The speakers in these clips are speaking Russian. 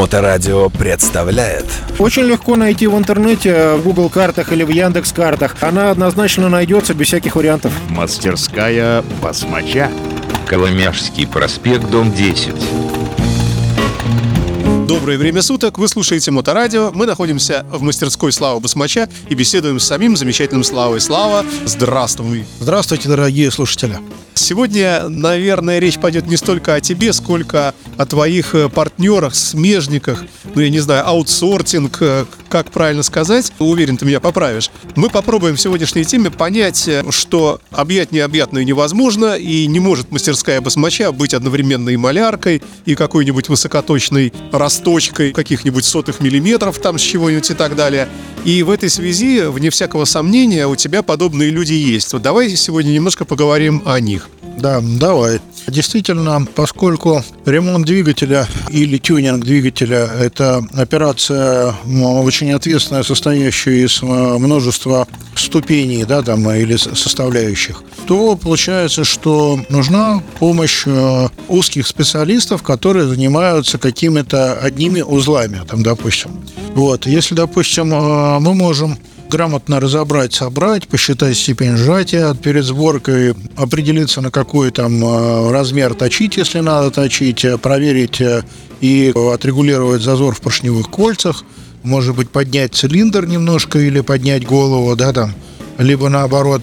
Моторадио представляет Очень легко найти в интернете, в Google картах или в Яндекс картах. Она однозначно найдется без всяких вариантов. Мастерская басмача. Коломяжский проспект, дом 10. Доброе время суток, вы слушаете Моторадио. Мы находимся в мастерской Славы Басмача и беседуем с самим замечательным Славой. Слава, здравствуй. Здравствуйте, дорогие слушатели. Сегодня, наверное, речь пойдет не столько о тебе, сколько о твоих э, партнерах, смежниках, ну, я не знаю, аутсортинг, э, как правильно сказать, уверен, ты меня поправишь. Мы попробуем в сегодняшней теме понять, э, что объять необъятное невозможно, и не может мастерская басмача быть одновременно и маляркой, и какой-нибудь высокоточной расточкой каких-нибудь сотых миллиметров там с чего-нибудь и так далее. И в этой связи, вне всякого сомнения, у тебя подобные люди есть. Вот давай сегодня немножко поговорим о них. Да, давай. Действительно, поскольку ремонт двигателя или тюнинг двигателя – это операция очень ответственная, состоящая из множества ступеней да, там, или составляющих, то получается, что нужна помощь э, узких специалистов, которые занимаются какими-то одними узлами, там, допустим. Вот. Если, допустим, э, мы можем грамотно разобрать, собрать, посчитать степень сжатия перед сборкой, определиться, на какой там э, размер точить, если надо точить, э, проверить э, и отрегулировать зазор в поршневых кольцах, может быть, поднять цилиндр немножко или поднять голову, да, там, либо наоборот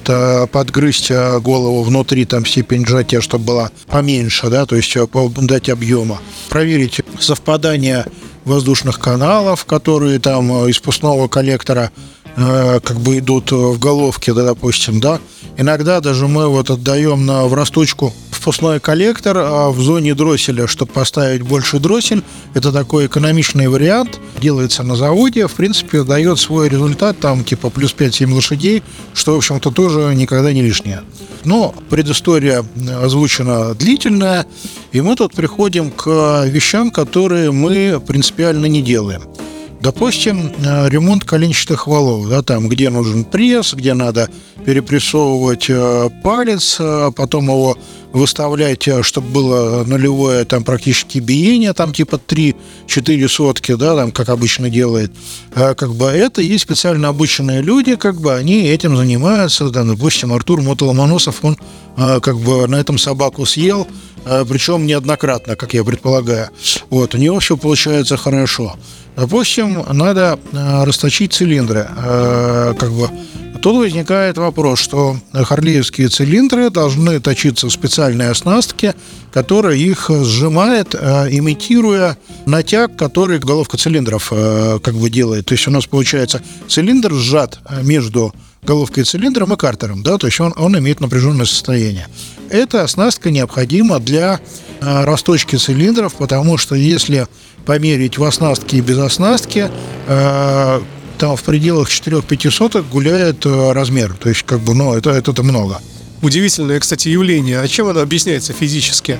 подгрызть голову внутри там степень сжатия, чтобы была поменьше, да, то есть дать объема. Проверить совпадание воздушных каналов, которые там из пустного коллектора Э, как бы идут в головке, да, допустим, да. Иногда даже мы вот отдаем на, в расточку впускной коллектор а в зоне дросселя, чтобы поставить больше дроссель. Это такой экономичный вариант. Делается на заводе. В принципе, дает свой результат, там типа плюс 5-7 лошадей, что, в общем-то, тоже никогда не лишнее. Но предыстория озвучена длительная, и мы тут приходим к вещам, которые мы принципиально не делаем. Допустим, э, ремонт коленчатых валов, да, там, где нужен пресс, где надо перепрессовывать э, палец, а потом его выставлять, э, чтобы было нулевое там практически биение, там типа 3-4 сотки, да, там, как обычно делает. Как бы это есть специально обученные люди, как бы они этим занимаются. Да, допустим, Артур Мотоломоносов, он как бы на этом собаку съел, причем неоднократно, как я предполагаю. Вот, у него все получается хорошо. Допустим, надо э, расточить цилиндры. Э, как бы Тут возникает вопрос, что харлеевские цилиндры должны точиться в специальной оснастке, которая их сжимает, э, имитируя натяг, который головка цилиндров как бы делает. То есть у нас получается цилиндр сжат между головкой цилиндром и картером, да, то есть он, он имеет напряженное состояние. Эта оснастка необходима для расточки цилиндров, потому что если померить в оснастке и без оснастки, э, там в пределах 4-5 соток гуляет э, размер. То есть, как бы, ну, это, это, это много. Удивительное, кстати, явление. А чем оно объясняется физически?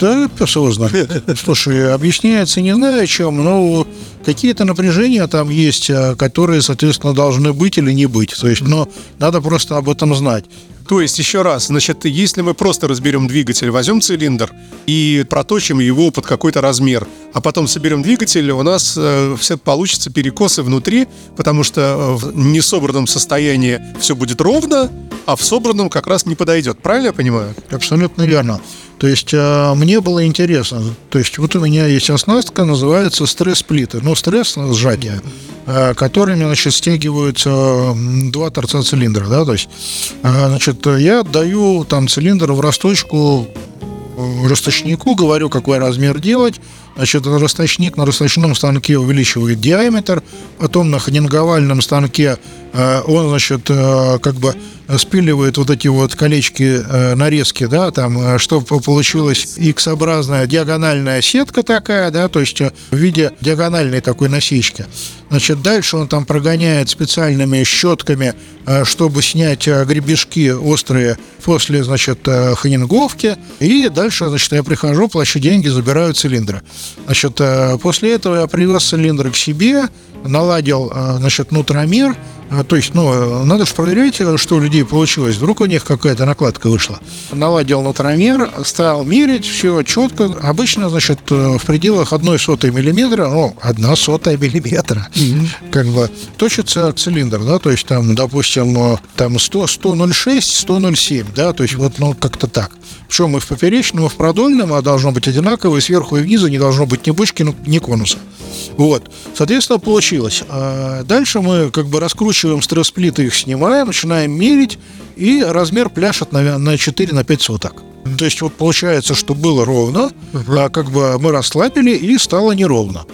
Да, пес его знает. Слушай, объясняется не знаю чем, но какие-то напряжения там есть, э, которые, соответственно, должны быть или не быть. То есть, но надо просто об этом знать. То есть, еще раз, значит, если мы просто разберем двигатель, возьмем цилиндр и проточим его под какой-то размер, а потом соберем двигатель, у нас э, все получится перекосы внутри, потому что в несобранном состоянии все будет ровно, а в собранном как раз не подойдет. Правильно я понимаю? Абсолютно верно. То есть э, мне было интересно. То есть вот у меня есть оснастка, называется стресс-плиты. Ну, стресс сжатие, э, которыми, значит, стягиваются два торца цилиндра, да, то есть, э, значит, я отдаю там цилиндр в расточку расточнику, говорю, какой размер делать. Значит, расточник на расточном станке увеличивает диаметр, потом на ханинговальном станке он, значит, как бы спиливает вот эти вот колечки, э, нарезки, да, там, э, чтобы получилась X-образная диагональная сетка такая, да, то есть э, в виде диагональной такой насечки. Значит, дальше он там прогоняет специальными щетками, чтобы снять гребешки острые после, значит, ханинговки. И дальше, значит, я прихожу, плачу деньги, забираю цилиндры. Значит, после этого я привез цилиндр к себе, наладил, значит, нутромер, А, То есть, ну, надо же проверять, что у людей получилось. Вдруг у них какая-то накладка вышла. Наладил нутромер, стал мерить, все четко. Обычно, значит, э, в пределах одной сотой миллиметра, ну, одна сотая миллиметра, как бы точится цилиндр, да, то есть там, допустим, э, там 100, 100,06, 100,07, да, то есть вот, ну, как-то так. Причем и в поперечном, и в продольном а должно быть одинаково, и сверху и внизу не должно быть ни бочки, ни конуса. Вот. Соответственно, получилось. А Дальше мы как бы раскручиваем стресс-сплиты, их снимаем, начинаем мерить, и размер пляшет на, на 4 на 5 соток. То есть вот получается, что было ровно, а как бы мы расслабили, и стало неровно.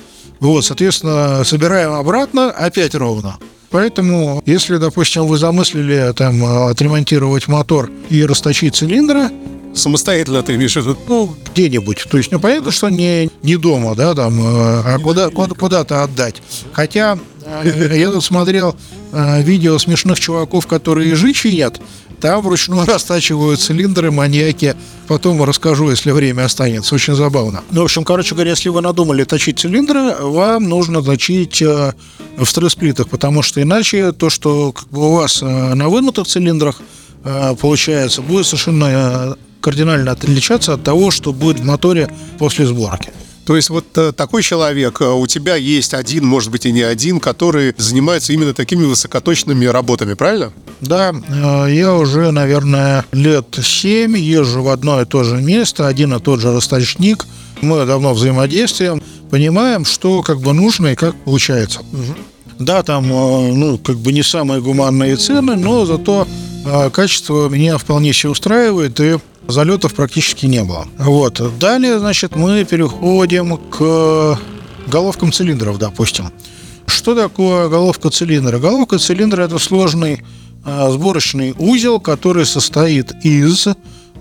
Вот, соответственно, собираем обратно, опять ровно. Поэтому, если, допустим, вы замыслили там отремонтировать мотор и расточить цилиндры, Самостоятельно ты имеешь в виду? ну, где-нибудь. То есть, ну, понятно, что не, не дома, да, там, э, а куда, куда, куда-то отдать. Хотя э, я тут смотрел э, видео смешных чуваков, которые ежи чинят, там вручную растачивают цилиндры, маньяки. Потом расскажу, если время останется. Очень забавно. Ну, в общем, короче говоря, если вы надумали точить цилиндры, вам нужно точить э, в стресс-плитах, потому что иначе то, что как бы, у вас э, на вынутых цилиндрах э, получается, будет совершенно э, кардинально отличаться от того, что будет в моторе после сборки. То есть вот э, такой человек, э, у тебя есть один, может быть и не один, который занимается именно такими высокоточными работами, правильно? Да, э, я уже, наверное, лет семь езжу в одно и то же место, один и тот же расточник. Мы давно взаимодействуем, понимаем, что как бы нужно и как получается. Да, там, ну, как бы не самые гуманные цены, но зато качество меня вполне себе устраивает, и залетов практически не было. Вот. Далее, значит, мы переходим к головкам цилиндров, допустим. Что такое головка цилиндра? Головка цилиндра – это сложный э, сборочный узел, который состоит из...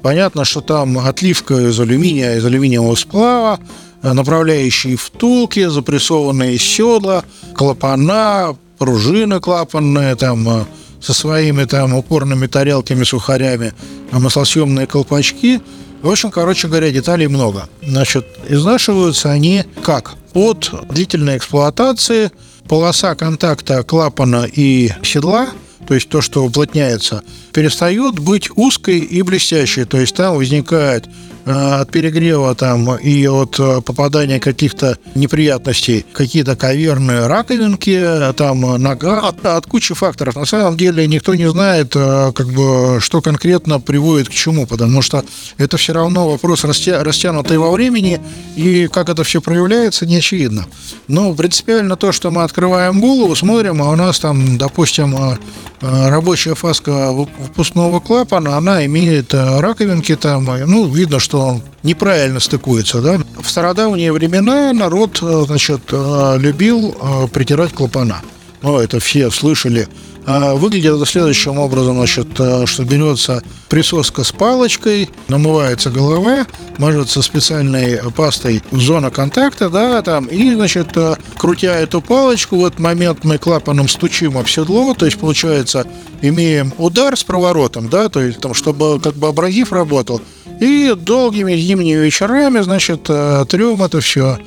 Понятно, что там отливка из алюминия, из алюминиевого сплава, направляющие втулки, запрессованные седла, клапана, пружины клапанные, там э, со своими там упорными тарелками, сухарями, а маслосъемные колпачки. В общем, короче говоря, деталей много. Значит, изнашиваются они как? От длительной эксплуатации полоса контакта клапана и седла то есть то, что уплотняется, перестает быть узкой и блестящей. То есть там возникает от перегрева там и от э, попадания каких-то неприятностей какие-то каверные раковинки, э, там нога, от, от кучи факторов. На самом деле никто не знает, э, как бы, что конкретно приводит к чему, потому что это все равно вопрос растя, растянутый во времени, и как это все проявляется, не очевидно. Но принципиально то, что мы открываем голову, смотрим, а у нас там, допустим, э, э, рабочая фаска вып- выпускного клапана, она имеет э, раковинки там, э, ну, видно, что он неправильно стыкуется, да. В стародавние времена народ, э, значит, э, любил э, притирать клапана. Ну, это все слышали. А Выглядит это следующим образом, значит, э, что берется присоска с палочкой, намывается голова, мажется специальной пастой зона контакта, да, там, и, значит, э, крутя эту палочку, в этот момент мы клапаном стучим об седло, то есть, получается, имеем удар с проворотом, да, то есть, там, чтобы как бы абразив работал, и долгими зимними вечерами, значит, э, трем это все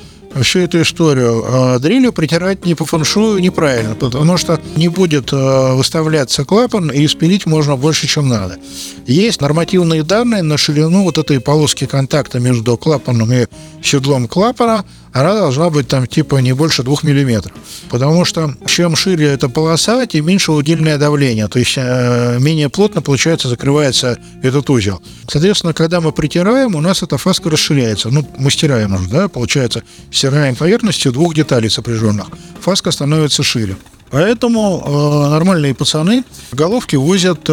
всю эту историю. А Дрелью притирать не по фэншую неправильно, потому что не будет э, выставляться клапан, и спилить можно больше, чем надо. Есть нормативные данные на ширину вот этой полоски контакта между клапаном и седлом клапана, она должна быть там типа не больше двух миллиметров. Потому что чем шире эта полоса, тем меньше удельное давление. То есть э, менее плотно, получается, закрывается этот узел. Соответственно, когда мы притираем, у нас эта фаска расширяется. Ну, мы стираем уже, да, получается, стираем поверхностью двух деталей сопряженных. Фаска становится шире. Поэтому э, нормальные пацаны головки возят э,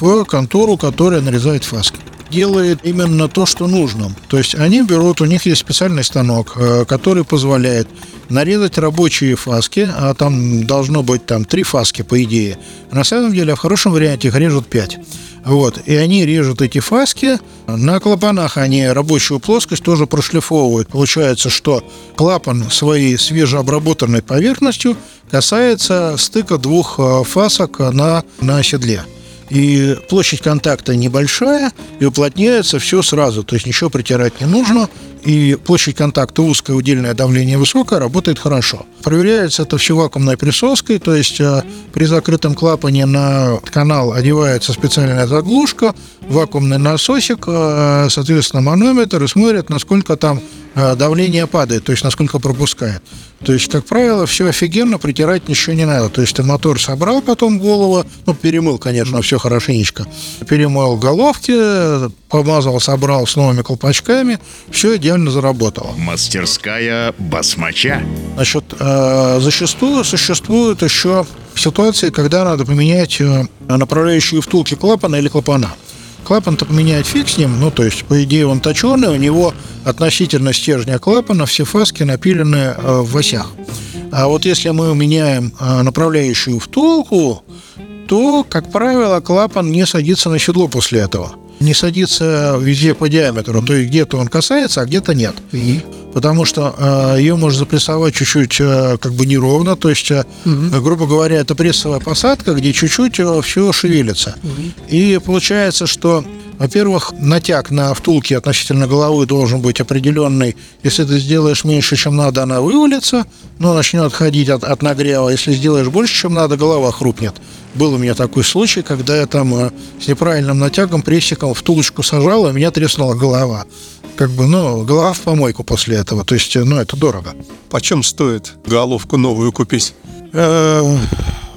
в контору, которая нарезает фаски делает именно то, что нужно. То есть они берут, у них есть специальный станок, э, который позволяет нарезать рабочие фаски, а там должно быть там три фаски, по идее. На самом деле, в хорошем варианте их режут пять. Вот. И они режут эти фаски. На клапанах они рабочую плоскость тоже прошлифовывают. Получается, что клапан своей свежеобработанной поверхностью касается стыка двух э, фасок на, на седле. И площадь контакта небольшая, и уплотняется все сразу, то есть ничего притирать не нужно, и площадь контакта узкая, удельное давление высокое, работает хорошо. Проверяется это все вакуумной присоской, то есть э, при закрытом клапане на канал одевается специальная заглушка, вакуумный насосик, э, соответственно, манометр и смотрят, насколько там давление падает, то есть насколько пропускает. То есть, как правило, все офигенно, притирать ничего не надо. То есть ты мотор собрал потом голову, ну, перемыл, конечно, все хорошенечко. Перемыл головки, помазал, собрал с новыми колпачками, все идеально заработало. Мастерская басмача. Значит, э, зачастую существуют еще ситуации, когда надо поменять э, направляющие втулки клапана или клапана. Клапан-то поменять фиг с ним, ну, то есть, по идее, он точеный, у него относительно стержня клапана все фаски напилены э, в осях. А вот если мы меняем э, направляющую втулку, то, как правило, клапан не садится на седло после этого. Не садится везде по диаметру, то есть где-то он касается, а где-то нет. Потому что э, ее можно запрессовать чуть-чуть э, как бы неровно, то есть, э, грубо говоря, это прессовая посадка, где чуть-чуть все шевелится. И получается, что во-первых, натяг на втулке относительно головы должен быть определенный. Если ты сделаешь меньше, чем надо, она вывалится, но начнет отходить от, от нагрева. Если сделаешь больше, чем надо, голова хрупнет. Был у меня такой случай, когда я там с неправильным натягом прессиком втулочку сажал, и у меня треснула голова. Как бы, ну, голова в помойку после этого. То есть, э, ну, это дорого. Почем стоит головку новую купить? Э,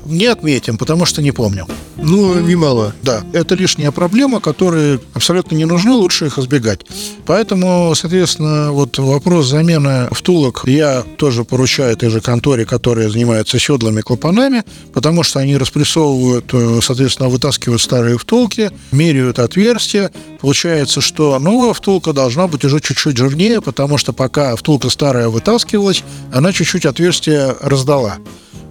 Не отметим, потому что не помню. Ну, немало. Да, это лишняя проблема, которые абсолютно не нужны, лучше их избегать. Поэтому, соответственно, вот вопрос замены втулок я тоже поручаю этой же конторе, которая занимается седлами клапанами, потому что они распрессовывают, э, соответственно, вытаскивают старые втулки, меряют отверстия. Получается, что новая втулка должна быть уже чуть-чуть жирнее, потому что пока втулка старая вытаскивалась, она чуть-чуть отверстие раздала.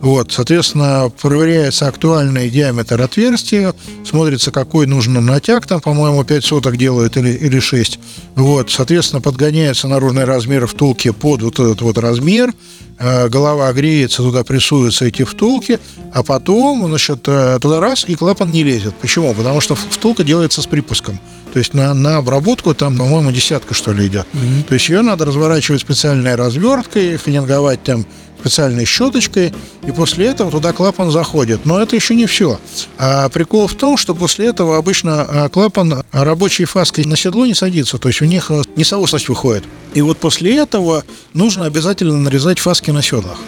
Вот, соответственно, проверяется актуальный диаметр отверстия, смотрится, какой нужен натяг, там, по-моему, 5 соток делают или, или 6. Вот, соответственно, подгоняется наружный размер втулки под вот этот вот размер, э, голова греется, туда прессуются эти втулки, а потом, значит, э, туда раз, и клапан не лезет. Почему? Потому что втулка делается с припуском. То есть на, на обработку там, по-моему, десятка, что ли, идет. То есть ее надо разворачивать специальной разверткой, фининговать там специальной щеточкой, и после этого туда клапан заходит. Но это еще не все. А прикол в том, что после этого обычно а, клапан рабочей фаской на седло не садится, то есть у них а, несоосность выходит. И вот после этого нужно обязательно нарезать фаски на седлах.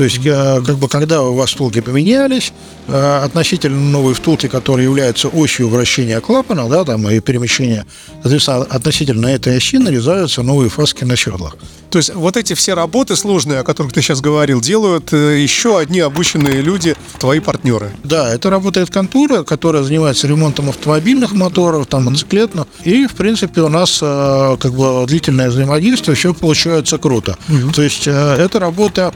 То есть, э, как бы, когда у вас втулки поменялись, э, относительно новые втулки, которые являются осью вращения клапана, да, там, и перемещения, соответственно, относительно этой оси нарезаются новые фаски на седлах. То есть вот эти все работы сложные, о которых ты сейчас говорил, делают э, еще одни обученные люди, твои партнеры. Да, это работает контура, которая занимается ремонтом автомобильных моторов, там, мотоциклетных. И, в принципе, у нас как бы длительное взаимодействие, все получается круто. То есть э, эта работа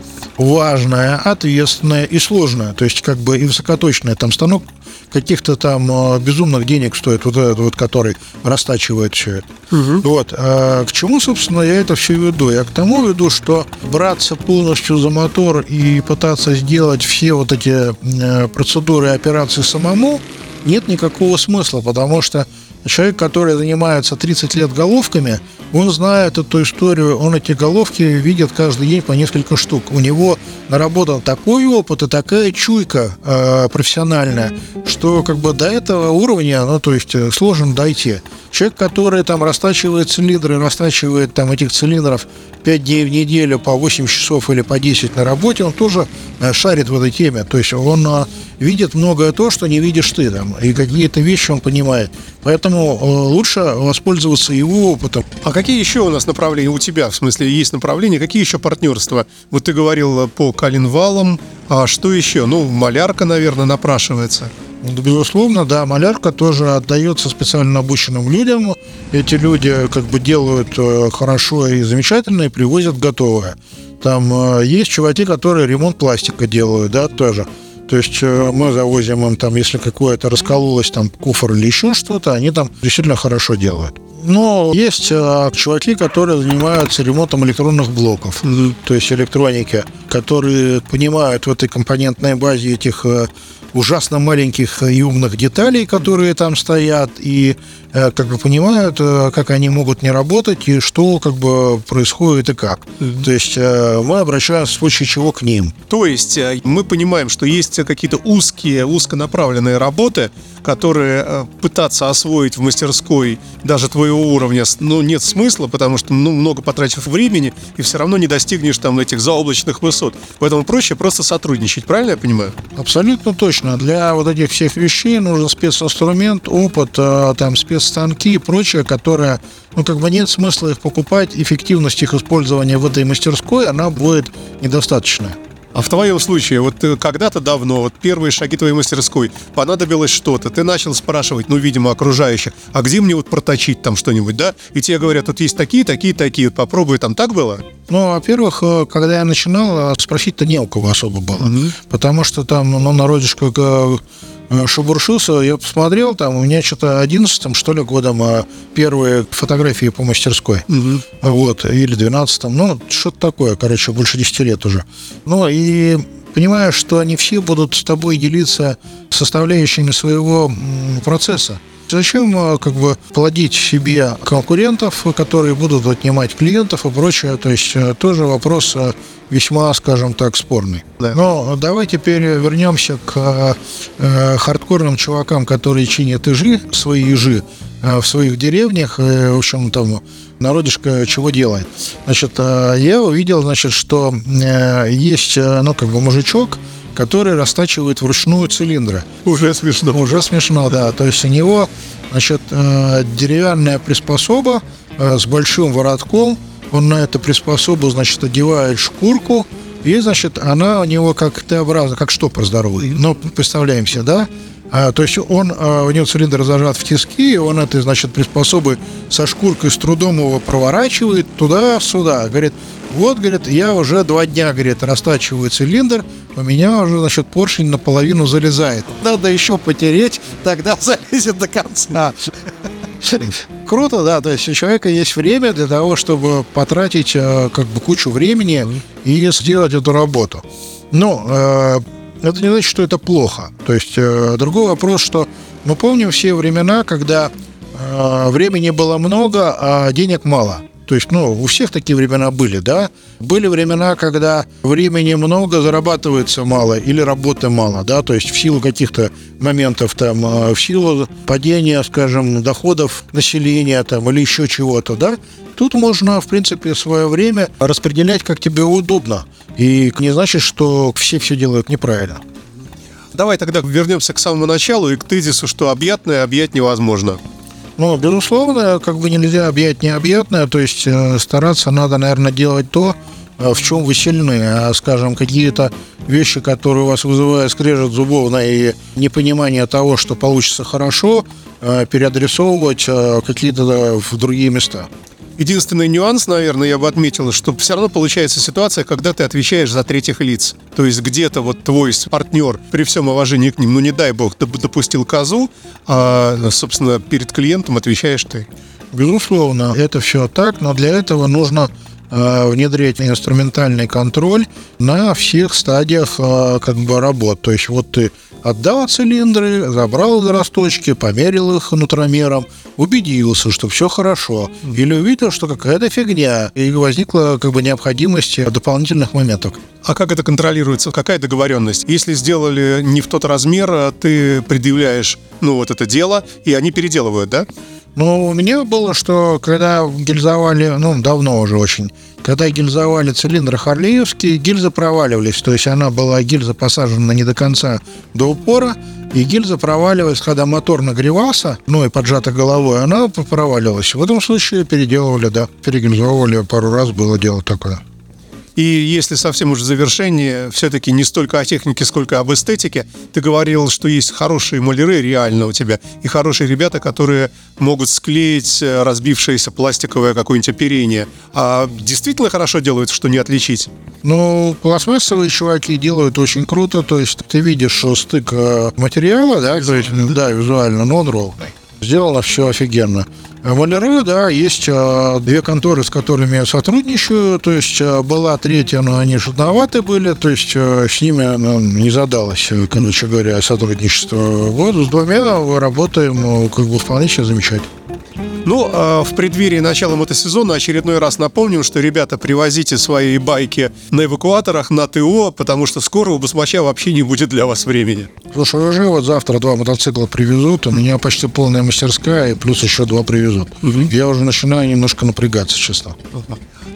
важная, ответственная и сложная. То есть как бы и высокоточная. Там станок каких-то там э, безумных денег стоит, вот этот вот, который растачивает все это. Вот. А к чему, собственно, я это все веду? Я к тому веду, что браться полностью за мотор и пытаться сделать все вот эти э, процедуры и операции самому нет никакого смысла, потому что человек, который занимается 30 лет головками, он знает эту историю, он эти головки видит каждый день по несколько штук. У него наработан такой опыт и такая чуйка э, профессиональная, что как бы до этого уровня, ну, то есть э, сложно дойти. Человек, который там растачивает цилиндры, растачивает там этих цилиндров 5 дней в неделю по 8 часов или по 10 на работе, он тоже э, шарит в этой теме. То есть он э, видит многое то, что не видишь ты там, и какие-то вещи он понимает. Поэтому э, лучше воспользоваться его опытом. А какие еще у нас направления у тебя, в смысле, есть направления, какие еще партнерства? Вот ты говорил по коленвалам, а что еще? Ну, малярка, наверное, напрашивается. Ну, Безусловно, да, малярка тоже отдается специально обученным людям. Эти люди как бы делают э, хорошо и замечательно и привозят готовое. Там э, есть чуваки, которые ремонт пластика делают, да, тоже. То есть э, мы завозим им там, если какое-то раскололось там куфор или еще что-то, они там действительно хорошо делают. Но есть э, чуваки, которые занимаются ремонтом электронных блоков, то есть электроники, которые понимают в этой компонентной базе этих э, ужасно маленьких и умных деталей, которые там стоят, и э, как бы понимают, э, как они могут не работать, и что как бы происходит и как. То есть э, мы обращаемся в случае чего к ним. То есть мы понимаем, что есть какие-то узкие, узконаправленные работы, которые э, пытаться освоить в мастерской даже твоего уровня, ну, нет смысла, потому что, ну, много потратив времени, и все равно не достигнешь там этих заоблачных высот. Поэтому проще просто сотрудничать, правильно я понимаю? Абсолютно точно. Для вот этих всех вещей нужен специнструмент, опыт, э, там спецстанки и прочее, которое, ну как бы нет смысла их покупать, эффективность их использования в этой мастерской, она будет недостаточная. А в твоем случае, вот ты когда-то давно, вот первые шаги твоей мастерской, понадобилось что-то, ты начал спрашивать, ну, видимо, окружающих, а где мне вот проточить там что-нибудь, да? И тебе говорят, тут есть такие, такие, такие, вот попробуй, там так было? Ну, во-первых, э, когда я начинал, э, спросить-то не у кого особо было. Потому что там, ну, народишко э, э, шебуршился, я посмотрел, там у меня что-то 11 что ли, годом э, первые фотографии по мастерской. Вот, или 12 ну, что-то такое, короче, больше 10 лет уже. Ну, и понимаешь, что они все будут с тобой делиться составляющими своего процесса. Зачем э, как бы плодить себе конкурентов, которые будут отнимать клиентов и прочее? То есть э, тоже вопрос э, весьма, скажем так, спорный. Да. Но давай теперь вернемся к э, э, хардкорным чувакам, которые чинят ижи, свои ижи э, в своих деревнях. Э, в общем, там народишко чего делает. Значит, э, я увидел, значит, что э, есть, э, ну, как бы мужичок, который растачивает вручную цилиндры. Уже смешно. Уже смешно, да. То есть у него, значит, э, деревянная приспособа э, с большим воротком. Он на эту приспособу, значит, одевает шкурку. И, значит, она у него как Т-образно, как штопор здоровый. Ну, представляем себе, да? А, то есть он, а, у него цилиндр зажат в тиски, и он этой, значит, приспособы со шкуркой с трудом его проворачивает туда-сюда. Говорит, вот, говорит, я уже два дня, говорит, растачиваю цилиндр, у меня уже, значит, поршень наполовину залезает. Надо еще потереть, тогда залезет до конца. Круто, да, то есть у человека есть время для того, чтобы потратить э, как бы кучу времени и сделать эту работу. Но э, это не значит, что это плохо. То есть э, другой вопрос, что мы помним все времена, когда времени было много, а денег мало. То есть, ну, у всех такие времена были, да? Были времена, когда времени много, зарабатывается мало или работы мало, да? То есть в силу каких-то моментов, там, э, в силу падения, скажем, доходов населения, там, или еще чего-то, да? Тут можно, в принципе, свое время распределять, как тебе удобно. И не значит, что все все делают неправильно. Давай тогда вернемся к самому началу и к тезису, что объятное объять невозможно. Ну, безусловно, как бы нельзя объять необъятное, то есть э, стараться надо, наверное, делать то, э, в чем вы сильны, а, скажем, какие-то вещи, которые у вас вызывают скрежет зубовно и непонимание того, что получится хорошо, э, переадресовывать какие-то в другие места. Единственный нюанс, наверное, я бы отметил, что все равно получается ситуация, когда ты отвечаешь за третьих лиц. То есть где-то вот твой партнер, при всем уважении к ним, ну не дай бог, доп- допустил козу, а, собственно, перед клиентом отвечаешь ты. Безусловно, это все так, но для этого нужно внедрять инструментальный контроль на всех стадиях э, как бы работ. То есть вот ты отдал цилиндры, забрал из росточки, померил их нутромером, убедился, что все хорошо, или увидел, что какая-то фигня, и возникла как бы необходимость дополнительных моментов. А как это контролируется? Какая договоренность? Если сделали не в тот размер, а ты предъявляешь, ну, вот это дело, и они переделывают, да? Ну, у меня было, что когда гильзовали, ну, давно уже очень, когда гильзовали цилиндры Харлеевские, гильзы проваливались. То есть она была, гильза посажена не до конца до упора, и гильза проваливалась, когда мотор нагревался, ну и поджата головой, она проваливалась. В этом случае переделывали, да, перегильзовывали пару раз, было дело такое. И если совсем уже в завершение, все-таки не столько о технике, сколько об эстетике, ты говорил, что есть хорошие маляры реально у тебя, и хорошие ребята, которые могут склеить э, разбившееся пластиковое какое-нибудь оперение. А действительно хорошо делают, что не отличить? Ну, пластмассовые чуваки делают очень круто, то есть ты видишь что стык э, материала, да, да, визуально, но он ровный. Сделано все офигенно. Маляры, да, есть э, две конторы, с которыми я сотрудничаю. То есть э, была третья, но они шутноваты были. То есть э, с ними ну, не задалось, короче говоря, сотрудничество. Вот с двумя работаем э, как бы вполне себе замечательно. Ну, а в преддверии начала мотосезона очередной раз напомним, что, ребята, привозите свои байки на эвакуаторах, на ТО, потому что скоро у басмача вообще не будет для вас времени. Слушай, уже вот завтра два мотоцикла привезут, у меня почти полная мастерская, и плюс еще два привезут. Я уже начинаю немножко напрягаться, честно.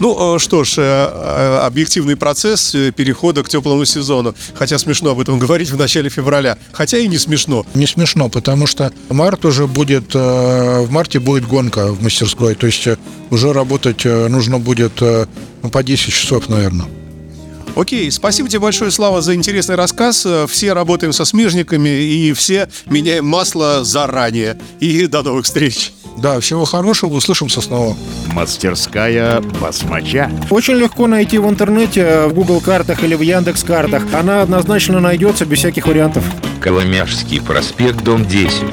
Ну, э, что ж, э, э, объективный процесс перехода к теплому сезону. Хотя смешно об этом говорить в начале февраля. Хотя и не смешно. Не смешно, потому что март уже будет, в марте будет гонка в мастерской, то есть уже работать нужно будет ну, по 10 часов, наверное. Окей, спасибо тебе большое, Слава, за интересный рассказ. Все работаем со смежниками и все меняем масло заранее. И до новых встреч. Да, всего хорошего, услышимся снова. Мастерская басмача. Очень легко найти в интернете, в Google картах или в Яндекс картах. Она однозначно найдется без всяких вариантов. Коломяжский проспект, дом 10.